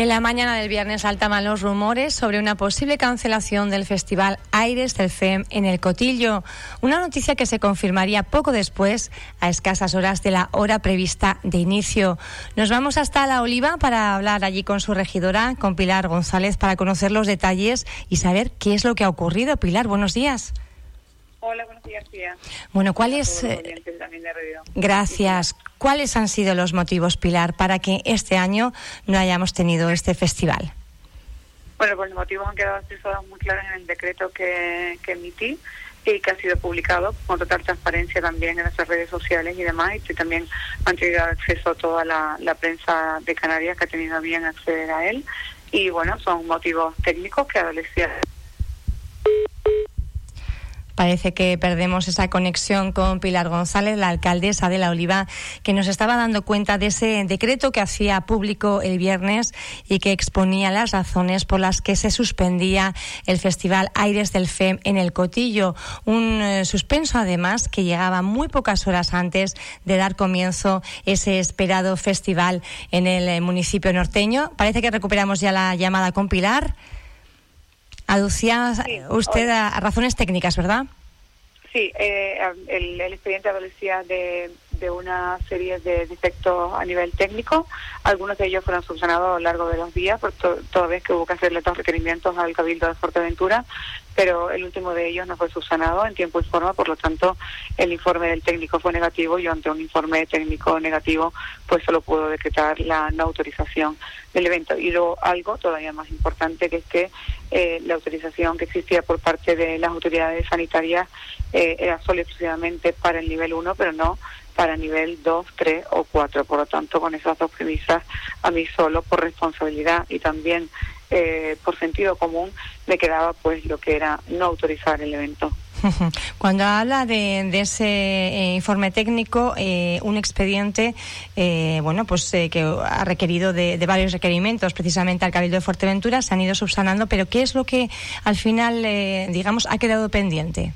En la mañana del viernes saltaban los rumores sobre una posible cancelación del Festival Aires del FEM en el Cotillo. Una noticia que se confirmaría poco después, a escasas horas de la hora prevista de inicio. Nos vamos hasta La Oliva para hablar allí con su regidora, con Pilar González, para conocer los detalles y saber qué es lo que ha ocurrido. Pilar, buenos días. Hola, buenos días, tía. Bueno, ¿cuáles? Eh, gracias. ¿Cuáles han sido los motivos, Pilar, para que este año no hayamos tenido este festival? Bueno, pues los motivos han quedado muy claros en el decreto que, emití y que ha sido publicado con total transparencia también en nuestras redes sociales y demás, y que también han tenido acceso a toda la, la prensa de Canarias que ha tenido bien acceder a él. Y bueno, son motivos técnicos que adolecían Parece que perdemos esa conexión con Pilar González, la alcaldesa de La Oliva, que nos estaba dando cuenta de ese decreto que hacía público el viernes y que exponía las razones por las que se suspendía el Festival Aires del FEM en el Cotillo. Un eh, suspenso, además, que llegaba muy pocas horas antes de dar comienzo ese esperado festival en el eh, municipio norteño. Parece que recuperamos ya la llamada con Pilar. Aducía usted a, razones técnicas, ¿verdad? Sí, eh, el, expediente adolecía de, de una serie de defectos a nivel técnico. Algunos de ellos fueron subsanados a lo largo de los días, por toda vez que hubo que hacerle dos requerimientos al Cabildo de Fuerteventura, pero el último de ellos no fue subsanado en tiempo y forma, por lo tanto el informe del técnico fue negativo y ante un informe técnico negativo pues solo pudo decretar la no autorización del evento. Y luego algo todavía más importante que es que eh, la autorización que existía por parte de las autoridades sanitarias eh, era solo exclusivamente para el nivel 1, pero no para nivel 2, 3 o 4. Por lo tanto, con esas dos premisas, a mí solo por responsabilidad y también eh, por sentido común me quedaba pues lo que era no autorizar el evento. Cuando habla de, ese eh, informe técnico, eh, un expediente, bueno, pues que ha requerido de, de, varios requerimientos, precisamente al Cabildo de Fuerteventura, se han ido subsanando, pero ¿qué es lo que al final, digamos, ha quedado pendiente?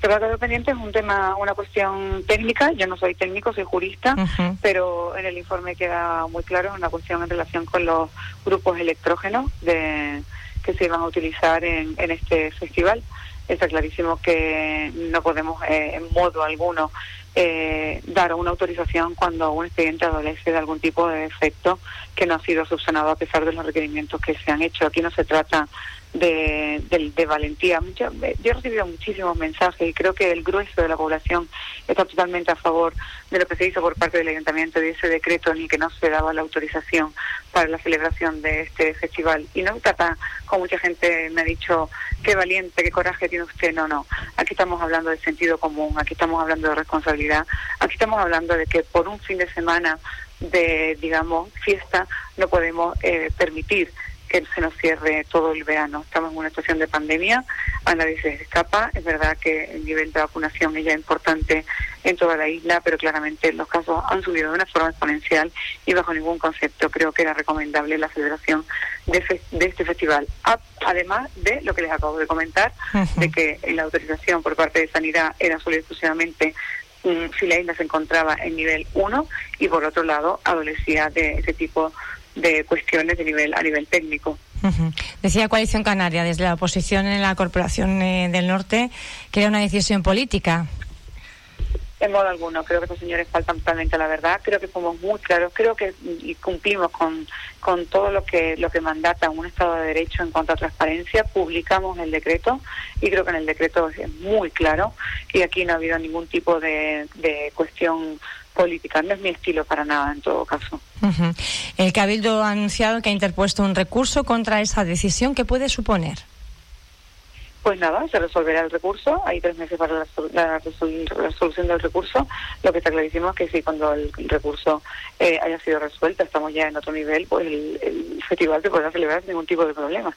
Quedado pendiente es un tema, una cuestión técnica. Yo no soy técnico, soy jurista, pero en el informe queda muy claro, es una cuestión en relación con los grupos electrógenos de, que se iban a utilizar en, en este festival. Está clarísimo que no podemos eh, en modo alguno eh, dar una autorización cuando un expediente adolece de algún tipo de defecto que no ha sido subsanado a pesar de los requerimientos que se han hecho. Aquí no se trata de, de, valentía. Yo, he recibido muchísimos mensajes y creo que el grueso de la población está totalmente a favor de lo que se hizo por parte del ayuntamiento de ese decreto ni que no se daba la autorización para la celebración de este festival. Y no trata, como mucha gente me ha dicho, qué valiente, qué coraje tiene usted. No, no. Aquí estamos hablando de sentido común, aquí estamos hablando de responsabilidad, aquí estamos hablando de que por un fin de semana de, digamos, fiesta no podemos eh, permitir que se nos cierre todo el verano. Estamos en una situación de pandemia, a nadie se escapa. Es verdad que el nivel de vacunación es ya importante en toda la isla, pero claramente los casos han subido de una forma exponencial y bajo ningún concepto creo que era recomendable la celebración de, de este festival. Además de lo que les acabo de comentar, de que la autorización por parte de Sanidad era solo exclusivamente mm, si la isla se encontraba en nivel 1 y por otro lado adolecía de ese tipo de de cuestiones de nivel a nivel técnico. Decía Coalición Canaria, desde la oposición en la Corporación eh, del Norte, que era una decisión política. En modo alguno, creo que estos señores faltan totalmente a la verdad, creo que somos muy claros, creo que y cumplimos con, con todo lo que lo que mandata un Estado de Derecho en cuanto a transparencia, publicamos el decreto y creo que en el decreto es muy claro y aquí no ha habido ningún tipo de, de cuestión política. No es mi estilo para nada, en todo caso. El Cabildo ha anunciado que ha interpuesto un recurso contra esa decisión. ¿Qué puede suponer? Pues nada, se resolverá el recurso. Hay tres meses para la, resolución del recurso. Lo que está clarísimo es que si cuando el, recurso eh, haya sido resuelto, estamos ya en otro nivel, pues el, el festival se podrá celebrar sin ningún tipo de problema.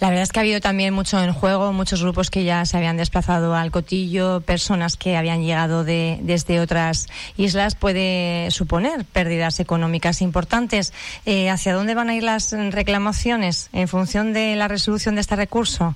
La verdad es que ha habido también mucho en juego, muchos grupos que ya se habían desplazado al Cotillo, personas que habían llegado de, desde otras islas, puede suponer pérdidas económicas importantes. Eh, ¿Hacia dónde van a ir las reclamaciones en función de la resolución de este recurso?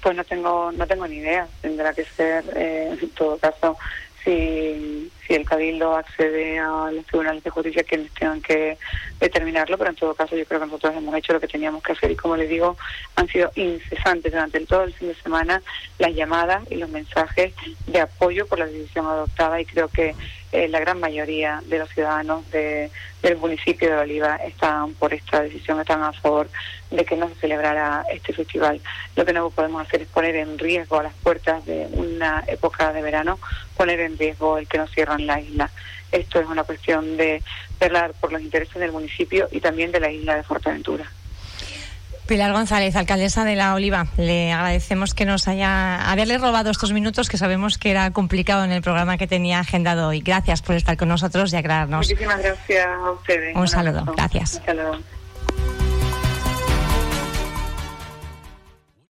Pues no tengo, no tengo ni idea. Tendrá que ser, eh, en todo caso, si, si el Cabildo accede a los tribunales de justicia quienes tengan que determinarlo, pero en todo caso yo creo que nosotros hemos hecho lo que teníamos que hacer y como les digo, han sido incesantes durante todo el fin de semana las llamadas y los mensajes de apoyo por la decisión adoptada y creo que eh, la gran mayoría de los ciudadanos de, del municipio de Oliva están por esta decisión, están a favor de que no se celebrara este festival. Lo que no podemos hacer es poner en riesgo a las puertas de una época de verano, poner en riesgo el que nos cierran la isla. Esto es una cuestión de velar por los intereses del municipio y también de la isla de Fuerteventura. Pilar González, alcaldesa de La Oliva, le agradecemos que nos haya haberle robado estos minutos que sabemos que era complicado en el programa que tenía agendado hoy. Gracias por estar con nosotros y aclararnos. Muchísimas gracias a ustedes. Un, saludo. Gracias. Un saludo.